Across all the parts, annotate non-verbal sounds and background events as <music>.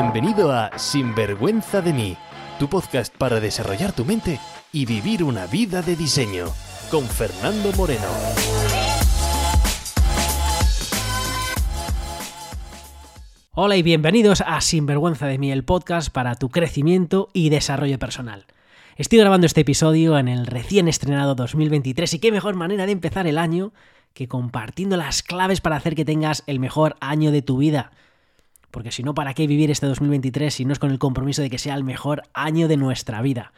Bienvenido a Sinvergüenza de mí, tu podcast para desarrollar tu mente y vivir una vida de diseño, con Fernando Moreno. Hola y bienvenidos a Sinvergüenza de mí, el podcast para tu crecimiento y desarrollo personal. Estoy grabando este episodio en el recién estrenado 2023 y qué mejor manera de empezar el año que compartiendo las claves para hacer que tengas el mejor año de tu vida. Porque si no, ¿para qué vivir este 2023 si no es con el compromiso de que sea el mejor año de nuestra vida?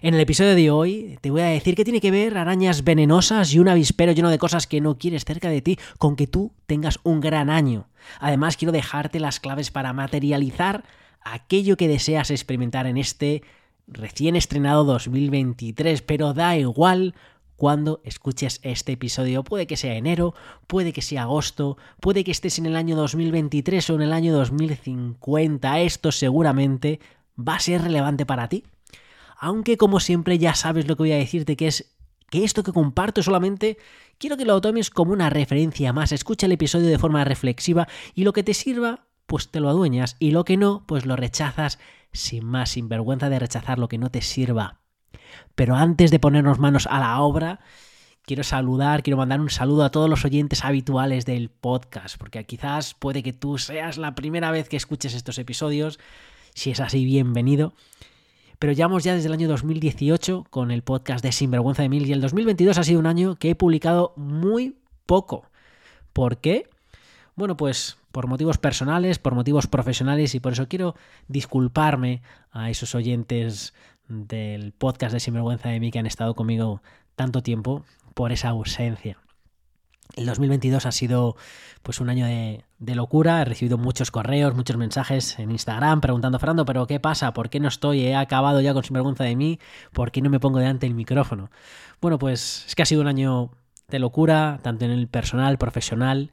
En el episodio de hoy te voy a decir que tiene que ver arañas venenosas y un avispero lleno de cosas que no quieres cerca de ti con que tú tengas un gran año. Además, quiero dejarte las claves para materializar aquello que deseas experimentar en este recién estrenado 2023, pero da igual cuando escuches este episodio. Puede que sea enero, puede que sea agosto, puede que estés en el año 2023 o en el año 2050. Esto seguramente va a ser relevante para ti. Aunque como siempre ya sabes lo que voy a decirte, que es que esto que comparto solamente quiero que lo tomes como una referencia más. Escucha el episodio de forma reflexiva y lo que te sirva, pues te lo adueñas y lo que no, pues lo rechazas sin más, sin vergüenza de rechazar lo que no te sirva. Pero antes de ponernos manos a la obra, quiero saludar, quiero mandar un saludo a todos los oyentes habituales del podcast, porque quizás puede que tú seas la primera vez que escuches estos episodios. Si es así, bienvenido. Pero llevamos ya desde el año 2018 con el podcast de Sinvergüenza de Mil y el 2022 ha sido un año que he publicado muy poco. ¿Por qué? Bueno, pues por motivos personales, por motivos profesionales y por eso quiero disculparme a esos oyentes del podcast de Sinvergüenza de mí que han estado conmigo tanto tiempo por esa ausencia. El 2022 ha sido pues un año de, locura, he recibido muchos correos, muchos mensajes en Instagram preguntando, Fernando, pero ¿qué pasa? ¿Por qué no estoy? He acabado ya con Sinvergüenza de mí, ¿por qué no me pongo delante del micrófono? Bueno, pues es que ha sido un año de locura, tanto en el personal, profesional.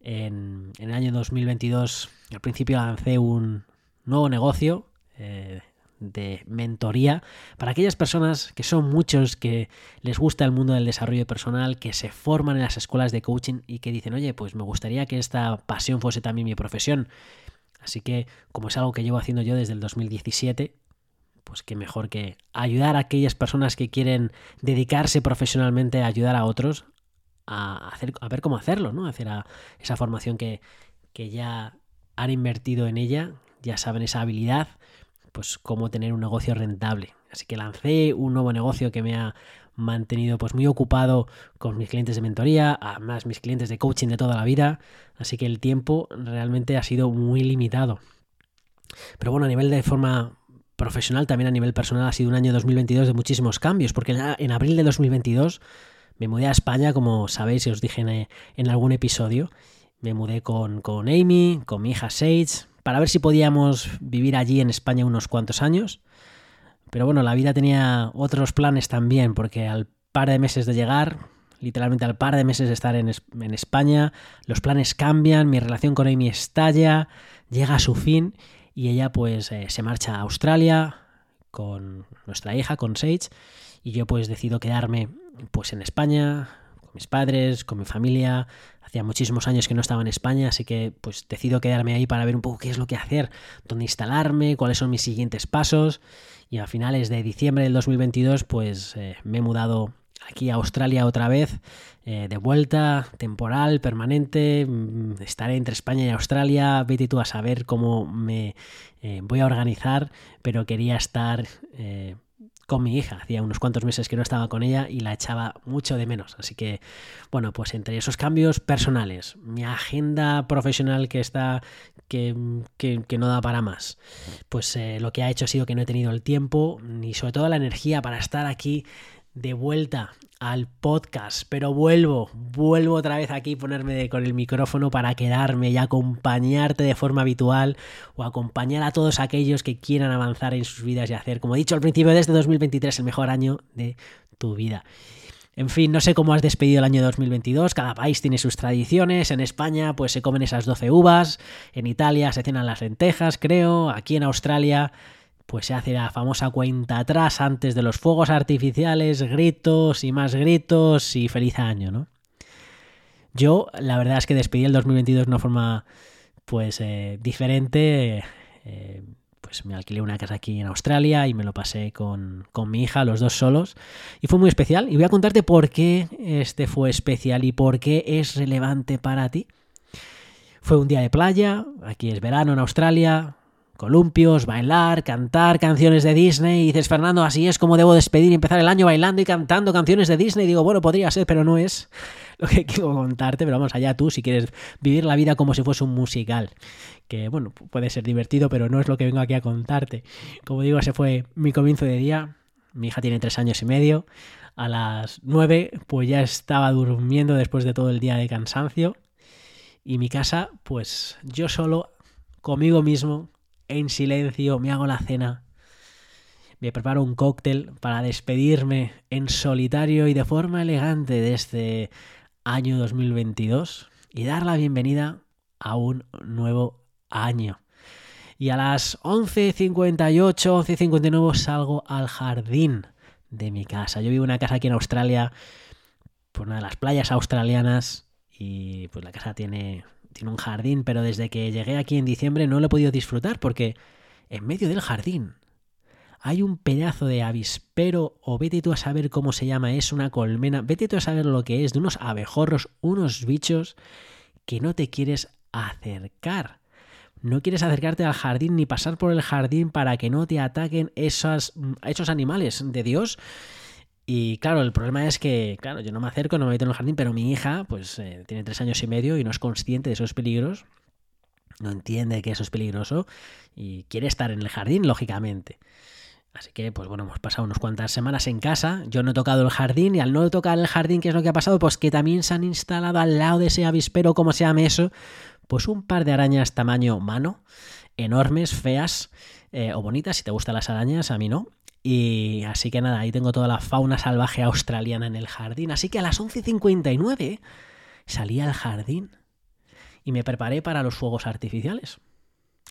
En, el año 2022 al principio lancé un nuevo negocio. Eh, de mentoría para aquellas personas que son muchos que les gusta el mundo del desarrollo personal, que se forman en las escuelas de coaching y que dicen, oye, pues me gustaría que esta pasión fuese también mi profesión. Así que, como es algo que llevo haciendo yo desde el 2017, pues qué mejor que ayudar a aquellas personas que quieren dedicarse profesionalmente a ayudar a otros a, hacer, a ver cómo hacerlo, ¿no? Hacer esa formación que, que ya han invertido en ella, ya saben esa habilidad pues cómo tener un negocio rentable. Así que lancé un nuevo negocio que me ha mantenido pues muy ocupado con mis clientes de mentoría, además mis clientes de coaching de toda la vida, así que el tiempo realmente ha sido muy limitado. Pero bueno, a nivel de forma profesional, también a nivel personal ha sido un año 2022 de muchísimos cambios, porque en abril de 2022 me mudé a España, como sabéis y os dije en, algún episodio, me mudé con, con Amy, con mi hija Sage, para ver si podíamos vivir allí en España unos cuantos años. Pero bueno, la vida tenía otros planes también, porque al par de meses de llegar, literalmente al par de meses de estar en, España, los planes cambian, mi relación con Amy estalla, llega a su fin y ella pues eh, se marcha a Australia con nuestra hija, con Sage, y yo pues decido quedarme pues en España, mis padres, con mi familia. Hacía muchísimos años que no estaba en España, así que pues decido quedarme ahí para ver un poco qué es lo que hacer, dónde instalarme, cuáles son mis siguientes pasos. Y a finales de diciembre del 2022 pues eh, me he mudado aquí a Australia otra vez, eh, de vuelta, temporal, permanente. Mm, estaré entre España y Australia. Vete tú a saber cómo me eh, voy a organizar, pero quería estar con mi hija. Hacía unos cuantos meses que no estaba con ella y la echaba mucho de menos. Así que, bueno, pues entre esos cambios personales, mi agenda profesional que está, que, que, no da para más, pues eh, lo que ha hecho ha sido que no he tenido el tiempo ni sobre todo la energía para estar aquí de vuelta al podcast, pero vuelvo, vuelvo otra vez aquí ponerme con el micrófono para quedarme y acompañarte de forma habitual o acompañar a todos aquellos que quieran avanzar en sus vidas y hacer, como he dicho al principio de este 2023, el mejor año de tu vida. En fin, no sé cómo has despedido el año 2022, cada país tiene sus tradiciones, en España pues se comen esas 12 uvas, en Italia se cenan las lentejas, creo, aquí en Australia pues se hace la famosa cuenta atrás antes de los fuegos artificiales, gritos y más gritos y feliz año, ¿no? Yo, la verdad es que despedí el 2022 de una forma, pues, eh, diferente. Eh, pues me alquilé una casa aquí en Australia y me lo pasé con, con, mi hija, los dos solos. Y fue muy especial. Y voy a contarte por qué este fue especial y por qué es relevante para ti. Fue un día de playa, aquí es verano en Australia, columpios, bailar, cantar canciones de Disney. Y dices, Fernando, así es como debo despedir y empezar el año bailando y cantando canciones de Disney. Y digo, bueno, podría ser, pero no es <laughs> lo que quiero contarte. Pero vamos allá tú si quieres vivir la vida como si fuese un musical. Que bueno, puede ser divertido, pero no es lo que vengo aquí a contarte. Como digo, ese fue mi comienzo de día. Mi hija tiene tres años y medio. A las nueve, pues ya estaba durmiendo después de todo el día de cansancio. Y mi casa, pues yo solo, conmigo mismo, en silencio, me hago la cena, me preparo un cóctel para despedirme en solitario y de forma elegante de este año 2022 y dar la bienvenida a un nuevo año. Y a las 11.58, 11.59 salgo al jardín de mi casa. Yo vivo en una casa aquí en Australia, por una de las playas australianas, y pues la casa tiene tiene un jardín, pero desde que llegué aquí en diciembre no lo he podido disfrutar porque en medio del jardín hay un pedazo de avispero o vete tú a saber cómo se llama, es una colmena, vete tú a saber lo que es, de unos abejorros, unos bichos que no te quieres acercar. No quieres acercarte al jardín ni pasar por el jardín para que no te ataquen esos, esos animales de Dios y claro, el problema es que, claro, yo no me acerco, no me meto en el jardín, pero mi hija, pues, eh, tiene tres años y medio y no es consciente de esos peligros, no entiende que eso es peligroso y quiere estar en el jardín, lógicamente. Así que, pues bueno, hemos pasado unas cuantas semanas en casa, yo no he tocado el jardín y al no tocar el jardín, ¿qué es lo que ha pasado? Pues que también se han instalado al lado de ese avispero, como se llama eso, pues un par de arañas tamaño mano, enormes, feas eh, o bonitas, si te gustan las arañas, a mí no, y así que nada, ahí tengo toda la fauna salvaje australiana en el jardín. Así que a las 11.59 salí al jardín y me preparé para los fuegos artificiales.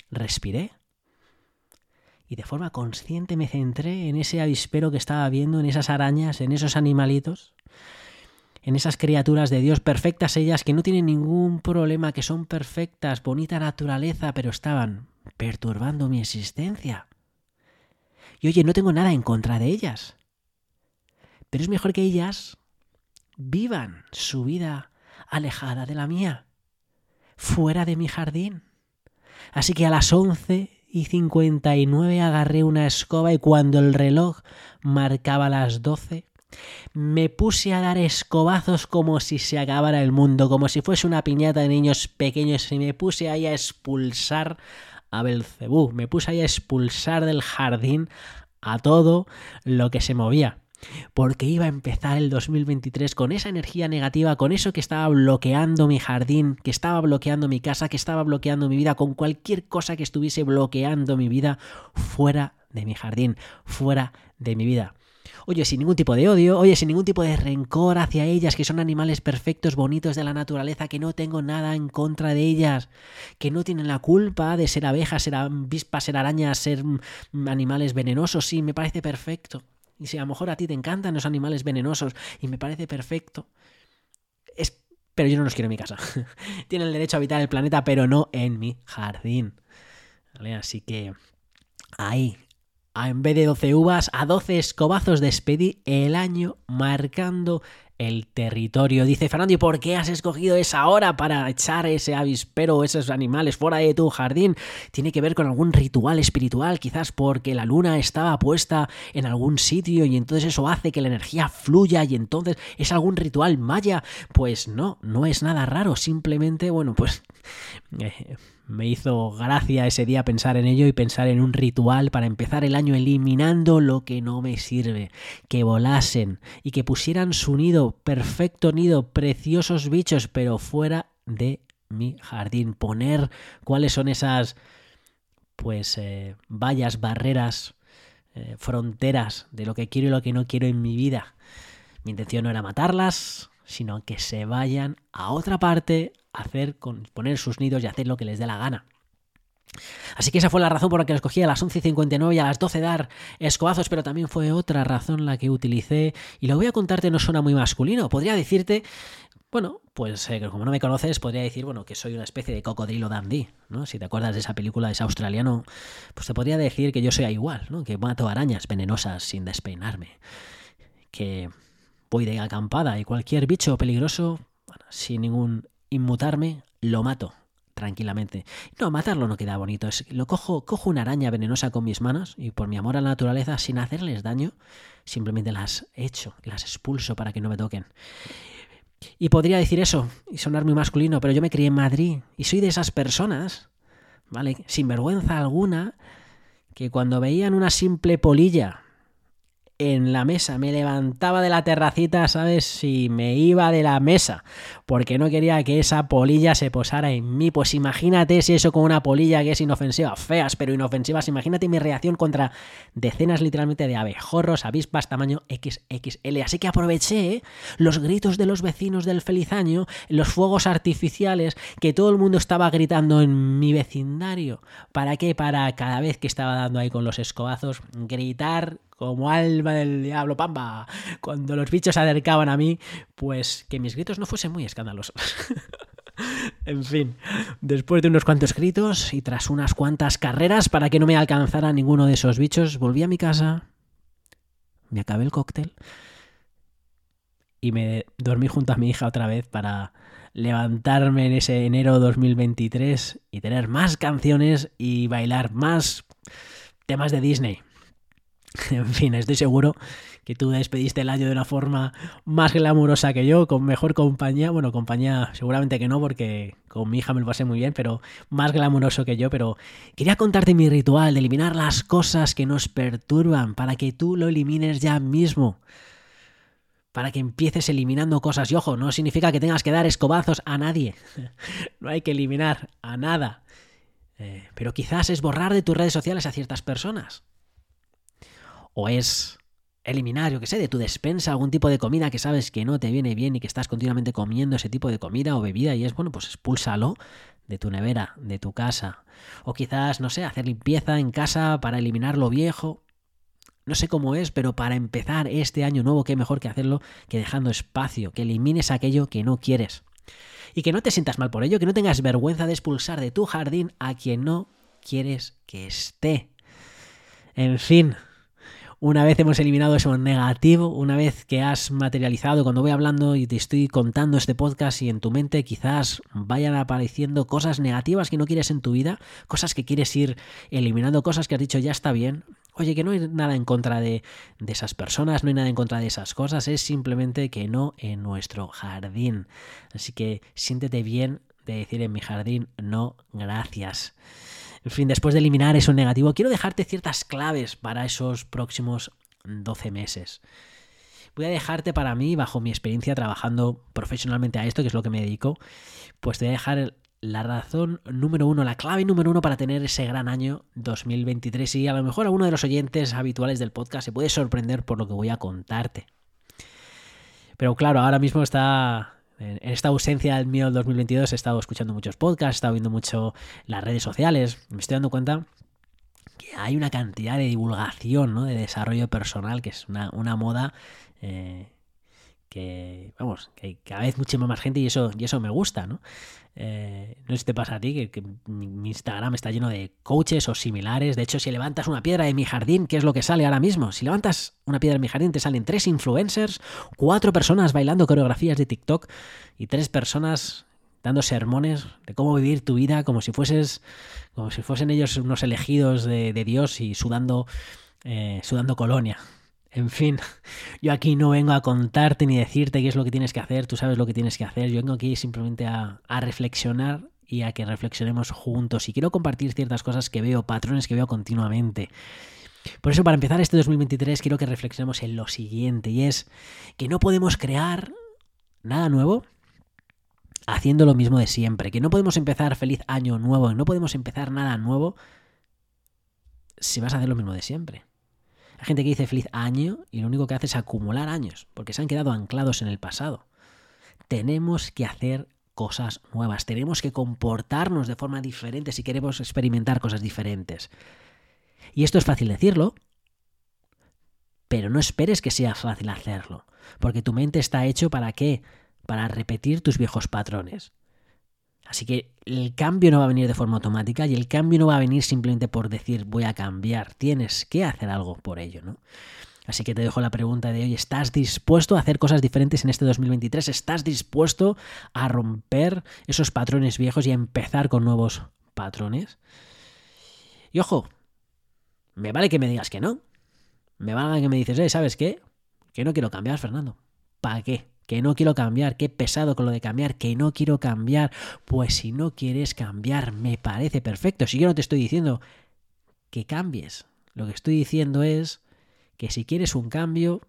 Respiré. Y de forma consciente me centré en ese avispero que estaba viendo, en esas arañas, en esos animalitos, en esas criaturas de Dios perfectas ellas que no tienen ningún problema, que son perfectas, bonita naturaleza, pero estaban perturbando mi existencia. Y oye, no tengo nada en contra de ellas. Pero es mejor que ellas vivan su vida alejada de la mía, fuera de mi jardín. Así que a las once y cincuenta y nueve agarré una escoba y cuando el reloj marcaba las doce, me puse a dar escobazos como si se acabara el mundo, como si fuese una piñata de niños pequeños y me puse ahí a expulsar a Belcebú. Me puse ahí a expulsar del jardín a todo lo que se movía. Porque iba a empezar el 2023 con esa energía negativa, con eso que estaba bloqueando mi jardín, que estaba bloqueando mi casa, que estaba bloqueando mi vida, con cualquier cosa que estuviese bloqueando mi vida fuera de mi jardín, fuera de mi vida. Oye, sin ningún tipo de odio, oye, sin ningún tipo de rencor hacia ellas, que son animales perfectos, bonitos de la naturaleza, que no tengo nada en contra de ellas, que no tienen la culpa de ser abejas, ser avispas, ser arañas, ser mm, animales venenosos, sí, me parece perfecto. Y si a lo mejor a ti te encantan los animales venenosos y me parece perfecto, es... pero yo no los quiero en mi casa. <laughs> Tienen el derecho a habitar el planeta, pero no en mi jardín. Así que ahí, en vez de 12 uvas, a 12 escobazos despedí el año marcando el territorio. Dice Fernando, ¿y por qué has escogido esa hora para echar ese avispero o esos animales fuera de tu jardín? Tiene que ver con algún ritual espiritual, quizás porque la luna estaba puesta en algún sitio y entonces eso hace que la energía fluya y entonces es algún ritual maya. Pues no, no es nada raro, simplemente, bueno, pues... <laughs> Eh, me hizo gracia ese día pensar en ello y pensar en un ritual para empezar el año eliminando lo que no me sirve, que volasen y que pusieran su nido, perfecto nido, preciosos bichos, pero fuera de mi jardín, poner cuáles son esas pues eh, vallas, barreras, eh, fronteras de lo que quiero y lo que no quiero en mi vida. Mi intención no era matarlas, sino que se vayan a otra parte, hacer, poner sus nidos y hacer lo que les dé la gana. Así que esa fue la razón por la que escogí a las 11.59 y a las 12 dar escobazos, pero también fue otra razón la que utilicé, y lo voy a contarte, no suena muy masculino, podría decirte Bueno, pues eh, como no me conoces, podría decir, bueno, que soy una especie de cocodrilo dandy, ¿no? Si te acuerdas de esa película, es australiano, pues te podría decir que yo soy igual, ¿no? Que mato arañas venenosas sin despeinarme. Que voy de acampada y cualquier bicho peligroso, sin ningún inmutarme, lo mato tranquilamente. No, matarlo no queda bonito. Es, lo cojo, cojo una araña venenosa con mis manos y por mi amor a la naturaleza, sin hacerles daño, simplemente las echo, las expulso para que no me toquen. Y podría decir eso y sonar muy masculino, pero yo me crié en Madrid y soy de esas personas, ¿vale? Sin vergüenza alguna, que cuando veían una simple polilla en la mesa, me levantaba de la terracita, ¿sabes? Y me iba de la mesa, porque no quería que esa polilla se posara en mí. Pues imagínate si eso con una polilla que es inofensiva, feas pero inofensivas, imagínate mi reacción contra decenas literalmente de abejorros, avispas tamaño XXL. Así que aproveché los gritos de los vecinos del feliz año, los fuegos artificiales, que todo el mundo estaba gritando en mi vecindario. ¿Para qué? Para cada vez que estaba dando ahí con los escobazos, gritar como alma del diablo, pamba. Cuando los bichos se acercaban a mí, pues que mis gritos no fuesen muy escandalosos. <laughs> en fin, después de unos cuantos gritos y tras unas cuantas carreras para que no me alcanzara ninguno de esos bichos, volví a mi casa, me acabé el cóctel y me dormí junto a mi hija otra vez para levantarme en ese enero 2023 y tener más canciones y bailar más temas de Disney. <laughs> En fin, estoy seguro que tú despediste el año de una forma más glamurosa que yo, con mejor compañía. Bueno, compañía seguramente que no, porque con mi hija me lo pasé muy bien, pero más glamuroso que yo. Pero quería contarte mi ritual de eliminar las cosas que nos perturban para que tú lo elimines ya mismo. Para que empieces eliminando cosas. Y ojo, no significa que tengas que dar escobazos a nadie. <laughs> no hay que eliminar a nada. Eh, pero quizás es borrar de tus redes sociales a ciertas personas o es eliminar, yo que sé, de tu despensa algún tipo de comida que sabes que no te viene bien y que estás continuamente comiendo ese tipo de comida o bebida y es, bueno, pues expúlsalo de tu nevera, de tu casa. O quizás, no sé, hacer limpieza en casa para eliminar lo viejo. No sé cómo es, pero para empezar este año nuevo, qué mejor que hacerlo que dejando espacio, que elimines aquello que no quieres. Y que no te sientas mal por ello, que no tengas vergüenza de expulsar de tu jardín a quien no quieres que esté. En fin, una vez hemos eliminado eso negativo, una vez que has materializado, cuando voy hablando y te estoy contando este podcast y en tu mente quizás vayan apareciendo cosas negativas que no quieres en tu vida, cosas que quieres ir eliminando, cosas que has dicho ya está bien. Oye, que no hay nada en contra de, de esas personas, no hay nada en contra de esas cosas, es simplemente que no en nuestro jardín. Así que siéntete bien de decir en mi jardín no gracias. En fin, después de eliminar eso negativo, quiero dejarte ciertas claves para esos próximos 12 meses. Voy a dejarte para mí, bajo mi experiencia trabajando profesionalmente a esto, que es lo que me dedico, pues te voy a dejar la razón número uno, la clave número uno para tener ese gran año 2023 y a lo mejor alguno de los oyentes habituales del podcast se puede sorprender por lo que voy a contarte. Pero claro, ahora mismo está en esta ausencia del mío del 2022 he estado escuchando muchos podcasts, he estado viendo mucho las redes sociales. Me estoy dando cuenta que hay una cantidad de divulgación, ¿no? de desarrollo personal, que es una, moda eh, que, vamos, que cada vez mucha más gente y eso, y eso me gusta, ¿no? Eh, no sé si te pasa a ti, que, mi Instagram está lleno de coaches o similares. De hecho, si levantas una piedra de mi jardín, ¿qué es lo que sale ahora mismo? Si levantas una piedra de mi jardín, te salen tres influencers, cuatro personas bailando coreografías de TikTok y tres personas dando sermones de cómo vivir tu vida como si fueses como si fuesen ellos unos elegidos de, Dios y sudando eh, sudando colonia en fin, yo aquí no vengo a contarte ni decirte qué es lo que tienes que hacer, tú sabes lo que tienes que hacer, yo vengo aquí simplemente a, reflexionar y a que reflexionemos juntos. Y quiero compartir ciertas cosas que veo, patrones que veo continuamente. Por eso, para empezar este 2023, quiero que reflexionemos en lo siguiente, y es que no podemos crear nada nuevo haciendo lo mismo de siempre, que no podemos empezar feliz año nuevo, no podemos empezar nada nuevo si vas a hacer lo mismo de siempre. Hay gente que dice feliz año y lo único que hace es acumular años, porque se han quedado anclados en el pasado. Tenemos que hacer cosas nuevas, tenemos que comportarnos de forma diferente si queremos experimentar cosas diferentes. Y esto es fácil decirlo, pero no esperes que sea fácil hacerlo, porque tu mente está hecho para qué? para repetir tus viejos patrones. Así que el cambio no va a venir de forma automática y el cambio no va a venir simplemente por decir voy a cambiar. Tienes que hacer algo por ello, ¿no? Así que te dejo la pregunta de hoy, ¿estás dispuesto a hacer cosas diferentes en este 2023? ¿Estás dispuesto a romper esos patrones viejos y a empezar con nuevos patrones? Y ojo, me vale que me digas que no. Me vale que me dices, eh, ¿sabes qué? Que no quiero cambiar, Fernando. ¿Para qué? Que no quiero cambiar, qué pesado con lo de cambiar, que no quiero cambiar. Pues si no quieres cambiar, me parece perfecto. Si yo no te estoy diciendo que cambies, lo que estoy diciendo es que si quieres un cambio,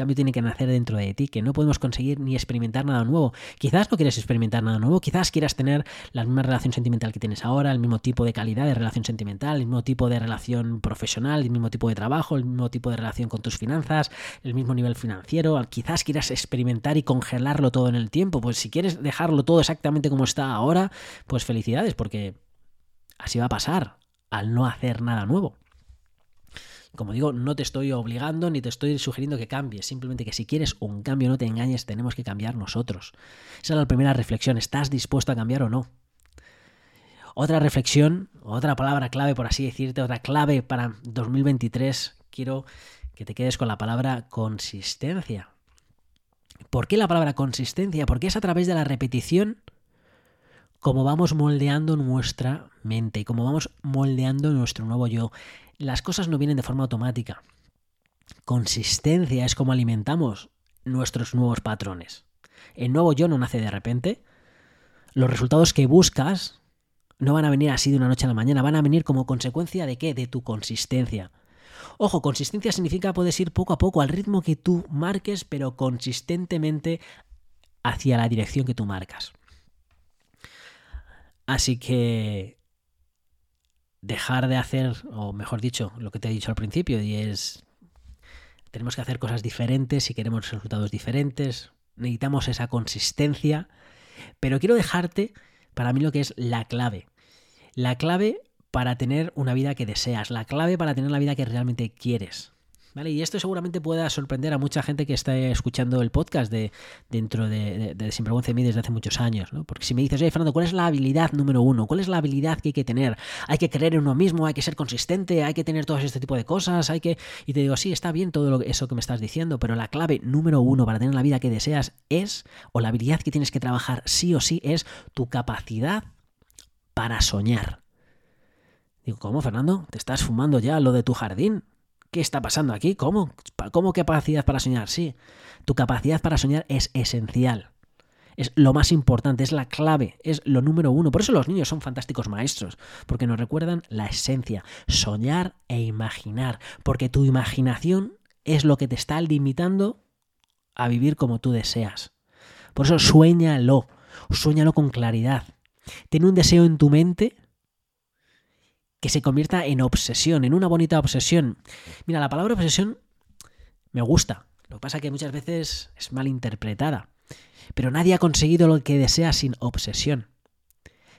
cambio tiene que nacer dentro de ti, que no podemos conseguir ni experimentar nada nuevo. Quizás no quieres experimentar nada nuevo, quizás quieras tener la misma relación sentimental que tienes ahora, el mismo tipo de calidad de relación sentimental, el mismo tipo de relación profesional, el mismo tipo de trabajo, el mismo tipo de relación con tus finanzas, el mismo nivel financiero. Quizás quieras experimentar y congelarlo todo en el tiempo. Pues si quieres dejarlo todo exactamente como está ahora, pues felicidades, porque así va a pasar al no hacer nada nuevo. Como digo, no te estoy obligando ni te estoy sugiriendo que cambies, simplemente que si quieres un cambio no te engañes, tenemos que cambiar nosotros. Esa es la primera reflexión, ¿estás dispuesto a cambiar o no? Otra reflexión, otra palabra clave, por así decirte, otra clave para 2023, quiero que te quedes con la palabra consistencia. ¿Por qué la palabra consistencia? Porque es a través de la repetición como vamos moldeando nuestra mente y como vamos moldeando nuestro nuevo yo las cosas no vienen de forma automática. Consistencia es como alimentamos nuestros nuevos patrones. El nuevo yo no nace de repente. Los resultados que buscas no van a venir así de una noche a la mañana, van a venir como consecuencia de qué? De tu consistencia. Ojo, consistencia significa puedes ir poco a poco al ritmo que tú marques, pero consistentemente hacia la dirección que tú marcas. Así que dejar de hacer, o mejor dicho, lo que te he dicho al principio, y es, tenemos que hacer cosas diferentes si queremos resultados diferentes, necesitamos esa consistencia, pero quiero dejarte para mí lo que es la clave. La clave para tener una vida que deseas, la clave para tener la vida que realmente quieres. Y esto seguramente pueda sorprender a mucha gente que está escuchando el podcast de dentro de, de, Sinvergüenza de mí desde hace muchos años, ¿no? Porque si me dices, oye, Fernando, ¿cuál es la habilidad número uno? ¿Cuál es la habilidad que hay que tener? Hay que creer en uno mismo, hay que ser consistente, hay que tener todo este tipo de cosas, hay que... Y te digo, sí, está bien todo eso que me estás diciendo, pero la clave número uno para tener la vida que deseas es, o la habilidad que tienes que trabajar sí o sí, es tu capacidad para soñar. Digo, ¿cómo, Fernando? ¿Te estás fumando ya lo de tu jardín? ¿Qué está pasando aquí? ¿Cómo? ¿Cómo capacidad para soñar? Sí, tu capacidad para soñar es esencial. Es lo más importante, es la clave, es lo número uno. Por eso los niños son fantásticos maestros, porque nos recuerdan la esencia, soñar e imaginar, porque tu imaginación es lo que te está limitando a vivir como tú deseas. Por eso sueñalo, sueñalo con claridad. Ten un deseo en tu mente que se convierta en obsesión, en una bonita obsesión. Mira, la palabra obsesión me gusta. Lo que pasa es que muchas veces es mal interpretada. Pero nadie ha conseguido lo que desea sin obsesión.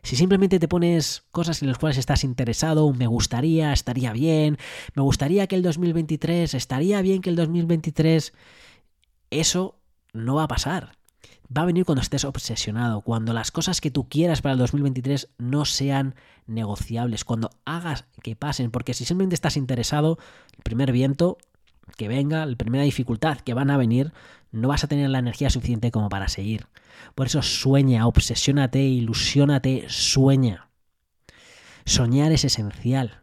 Si simplemente te pones cosas en las cuales estás interesado, me gustaría, estaría bien, me gustaría que el 2023, estaría bien que el 2023, eso no va a pasar va a venir cuando estés obsesionado, cuando las cosas que tú quieras para el 2023 no sean negociables, cuando hagas que pasen, porque si simplemente estás interesado, el primer viento que venga, la primera dificultad que van a venir, no vas a tener la energía suficiente como para seguir. Por eso sueña, obsesiónate, ilusiónate, sueña. Soñar es esencial.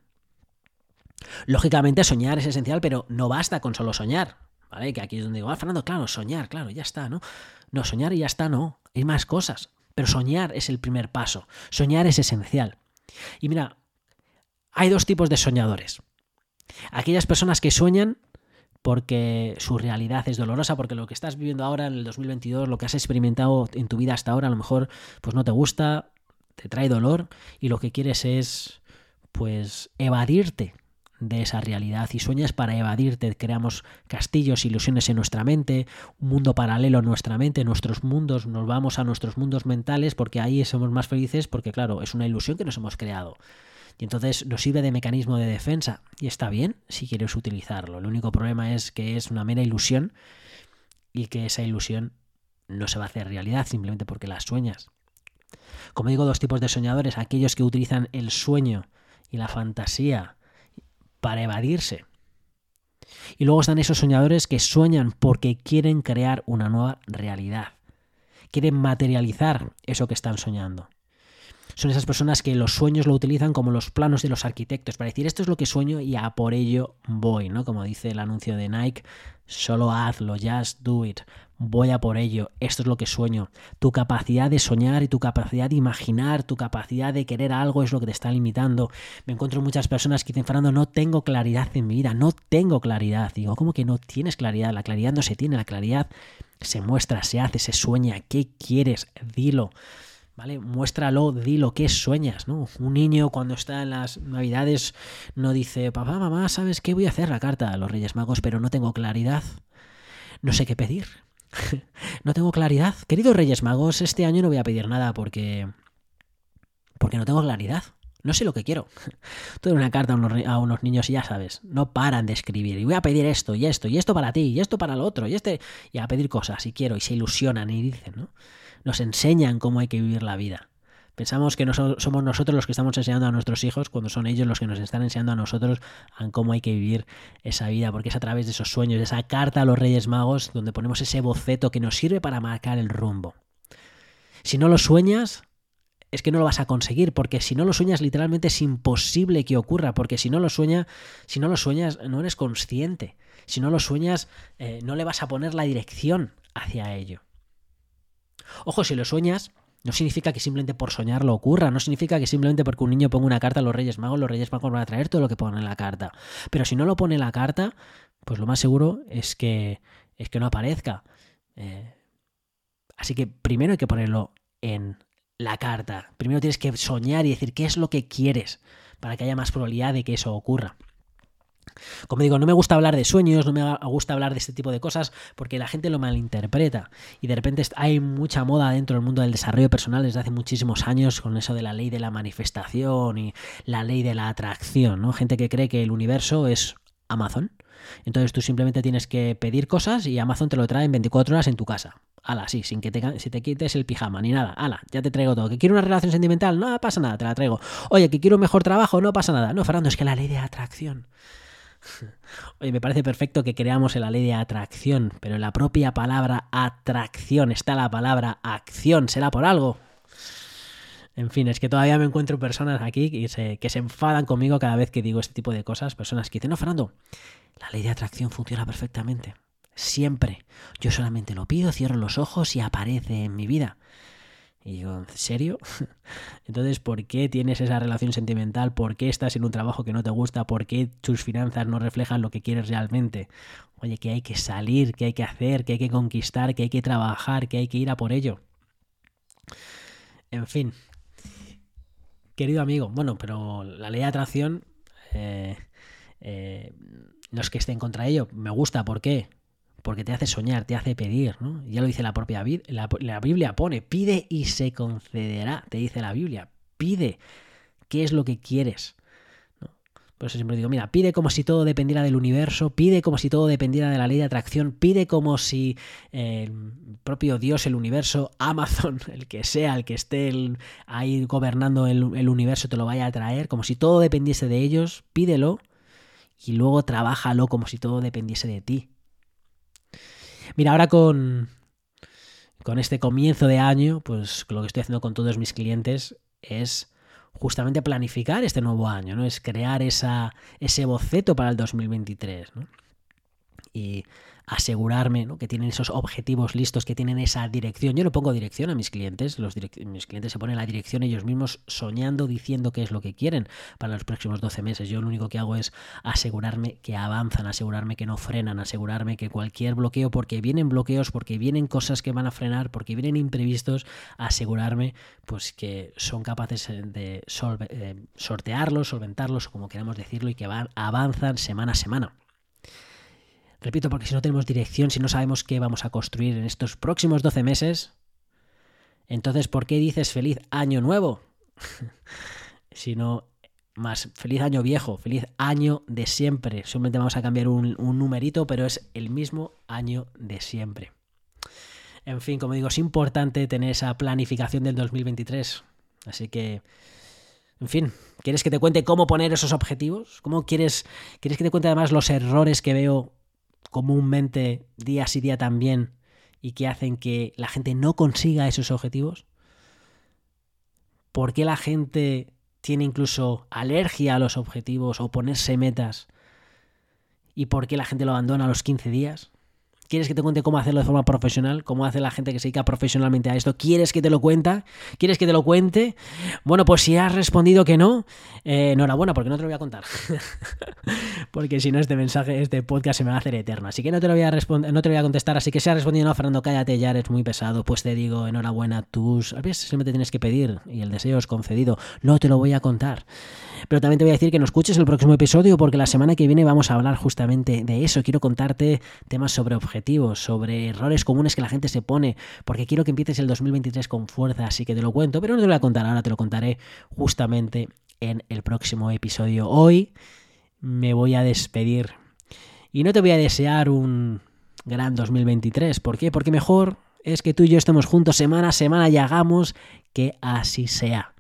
Lógicamente soñar es esencial, pero no basta con solo soñar. ¿Vale? Que aquí es donde digo, ah, Fernando, claro, soñar, claro, ya está, ¿no? No, soñar y ya está, no. Hay más cosas. Pero soñar es el primer paso. Soñar es esencial. Y mira, hay dos tipos de soñadores. Aquellas personas que sueñan porque su realidad es dolorosa, porque lo que estás viviendo ahora en el 2022, lo que has experimentado en tu vida hasta ahora, a lo mejor pues no te gusta, te trae dolor y lo que quieres es pues evadirte de esa realidad y sueñas para evadirte. Creamos castillos, ilusiones en nuestra mente, un mundo paralelo en nuestra mente, nuestros mundos, nos vamos a nuestros mundos mentales porque ahí somos más felices porque claro, es una ilusión que nos hemos creado. Y entonces nos sirve de mecanismo de defensa y está bien si quieres utilizarlo. El único problema es que es una mera ilusión y que esa ilusión no se va a hacer realidad simplemente porque las sueñas. Como digo, dos tipos de soñadores, aquellos que utilizan el sueño y la fantasía para evadirse. Y luego están esos soñadores que sueñan porque quieren crear una nueva realidad. Quieren materializar eso que están soñando son esas personas que los sueños lo utilizan como los planos de los arquitectos, para decir esto es lo que sueño y a por ello voy, ¿no? Como dice el anuncio de Nike, solo hazlo, just do it, voy a por ello, esto es lo que sueño. Tu capacidad de soñar y tu capacidad de imaginar, tu capacidad de querer algo es lo que te está limitando. Me encuentro muchas personas que dicen, Fernando, no tengo claridad en mi vida, no tengo claridad. Digo, ¿cómo que no tienes claridad? La claridad no se tiene, la claridad se muestra, se hace, se sueña. ¿Qué quieres? Dilo. ¿Vale? Muéstralo, di lo que sueñas, ¿no? Un niño cuando está en las navidades no dice, papá, mamá, ¿sabes qué? Voy a hacer la carta a los Reyes Magos, pero no tengo claridad. No sé qué pedir. <laughs> no tengo claridad. Queridos Reyes Magos, este año no voy a pedir nada porque... porque no tengo claridad. No sé lo que quiero. <laughs> Tú una carta a unos, a unos, niños y ya sabes, no paran de escribir. Y voy a pedir esto y esto y esto para ti y esto para el otro y este y a pedir cosas y quiero y se ilusionan y dicen, ¿no? Nos enseñan cómo hay que vivir la vida. Pensamos que somos nosotros los que estamos enseñando a nuestros hijos cuando son ellos los que nos están enseñando a nosotros a cómo hay que vivir esa vida, porque es a través de esos sueños, de esa carta a los Reyes Magos, donde ponemos ese boceto que nos sirve para marcar el rumbo. Si no lo sueñas, es que no lo vas a conseguir, porque si no lo sueñas literalmente es imposible que ocurra, porque si no lo sueñas, si no lo sueñas, no eres consciente. Si no lo sueñas, eh, no le vas a poner la dirección hacia ello. Ojo, si lo sueñas, no significa que simplemente por soñar lo ocurra, no significa que simplemente porque un niño ponga una carta a los Reyes Magos, los Reyes Magos van a traer todo lo que pone en la carta. Pero si no lo pone en la carta, pues lo más seguro es que, es que no aparezca. Eh, así que primero hay que ponerlo en la carta. Primero tienes que soñar y decir qué es lo que quieres para que haya más probabilidad de que eso ocurra. Como digo, no me gusta hablar de sueños, no me gusta hablar de este tipo de cosas porque la gente lo malinterpreta y de repente hay mucha moda dentro del mundo del desarrollo personal desde hace muchísimos años con eso de la ley de la manifestación y la ley de la atracción, ¿no? Gente que cree que el universo es Amazon. Entonces tú simplemente tienes que pedir cosas y Amazon te lo trae en 24 horas en tu casa. Ala, sí, sin que te, si te quites el pijama ni nada. Ala, ya te traigo todo. ¿Que quiero una relación sentimental? No pasa nada, te la traigo. Oye, que quiero un mejor trabajo? No pasa nada. No, Fernando, es que la ley de atracción. <laughs> Oye, me parece perfecto que creamos en la ley de atracción, pero en la propia palabra atracción está la palabra acción. ¿Será por algo? En fin, es que todavía me encuentro personas aquí que se, que se enfadan conmigo cada vez que digo este tipo de cosas. Personas que dicen, no, Fernando, la ley de atracción funciona perfectamente. Siempre. Yo solamente lo pido, cierro los ojos y aparece en mi vida. Y digo, ¿en serio? <laughs> Entonces, ¿por qué tienes esa relación sentimental? ¿Por qué estás en un trabajo que no te gusta? ¿Por qué tus finanzas no reflejan lo que quieres realmente? Oye, que hay que salir, que hay que hacer, que hay que conquistar, que hay que trabajar, que hay que ir a por ello. En fin. Querido amigo, bueno, pero la ley de atracción eh, eh, no es que esté en contra de ello. Me gusta, ¿por qué? Porque te hace soñar, te hace pedir, ¿no? Ya lo dice la propia la, la Biblia, pone, pide y se concederá, te dice la Biblia, pide, ¿qué es lo que quieres? Por eso siempre digo, mira, pide como si todo dependiera del universo, pide como si todo dependiera de la ley de atracción, pide como si el propio Dios, el universo, Amazon, <laughs> el que sea, el que esté ahí gobernando el, el universo te lo vaya a traer, como si todo dependiese de ellos, pídelo y luego trabájalo como si todo dependiese de ti. Mira, ahora con, con este comienzo de año, pues lo que estoy haciendo con todos mis clientes es justamente planificar este nuevo año, ¿no? Es crear esa, ese boceto para el 2023, ¿no? Y asegurarme que tienen esos objetivos listos, que tienen esa dirección. Yo no pongo dirección a mis clientes, los mis clientes se ponen la dirección ellos mismos soñando, diciendo qué es lo que quieren para los próximos 12 meses. Yo lo único que hago es asegurarme que avanzan, asegurarme que no frenan, asegurarme que cualquier bloqueo, porque vienen bloqueos, porque vienen cosas que van a frenar, porque vienen imprevistos, asegurarme pues que son capaces de eh, sortearlos, solventarlos, como queramos decirlo, y que van, avanzan semana a semana. Repito, porque si no tenemos dirección, si no sabemos qué vamos a construir en estos próximos 12 meses, entonces, ¿por qué dices feliz año nuevo? <laughs> si no, más feliz año viejo, feliz año de siempre. Simplemente vamos a cambiar un, un numerito, pero es el mismo año de siempre. En fin, como digo, es importante tener esa planificación del 2023. Así que, en fin, ¿quieres que te cuente cómo poner esos objetivos? ¿Cómo quieres, quieres que te cuente además los errores que veo comúnmente día sí día también y que hacen que la gente no consiga esos objetivos? ¿Por qué la gente tiene incluso alergia a los objetivos o ponerse metas? ¿Y por qué la gente lo abandona a los 15 días? ¿Quieres que te cuente cómo hacerlo de forma profesional? ¿Cómo hace la gente que se dedica profesionalmente a esto? ¿Quieres que te lo cuente? ¿Quieres que te lo cuente? Bueno, pues si has respondido que no, eh, enhorabuena, porque no te lo voy a contar. <laughs> porque si no, este mensaje, este podcast se me va a hacer eterno. Así que no te lo voy a no te lo voy a contestar. Así que si has respondido no, Fernando, cállate, ya eres muy pesado. Pues te digo, enhorabuena, tus. A veces siempre te tienes que pedir y el deseo es concedido. No te lo voy a contar. Pero también te voy a decir que no escuches el próximo episodio porque la semana que viene vamos a hablar justamente de eso. Quiero contarte temas sobre objetivos, sobre errores comunes que la gente se pone, porque quiero que empieces el 2023 con fuerza, así que te lo cuento, pero no te lo voy a contar ahora, te lo contaré justamente en el próximo episodio. Hoy me voy a despedir y no te voy a desear un gran 2023. ¿Por qué? Porque mejor es que tú y yo estemos juntos semana a semana y hagamos que así sea.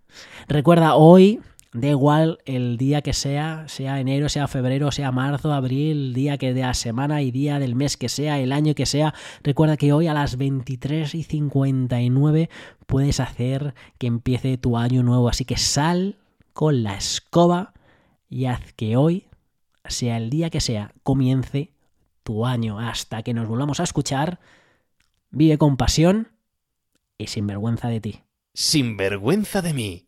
Recuerda, hoy Da igual el día que sea, sea enero, sea febrero, sea marzo, abril, día que de la semana y día del mes que sea, el año que sea. Recuerda que hoy a las 23 y 59 puedes hacer que empiece tu año nuevo. Así que sal con la escoba y haz que hoy, sea el día que sea, comience tu año. Hasta que nos volvamos a escuchar, vive con pasión y sin vergüenza de ti. Sin vergüenza de mí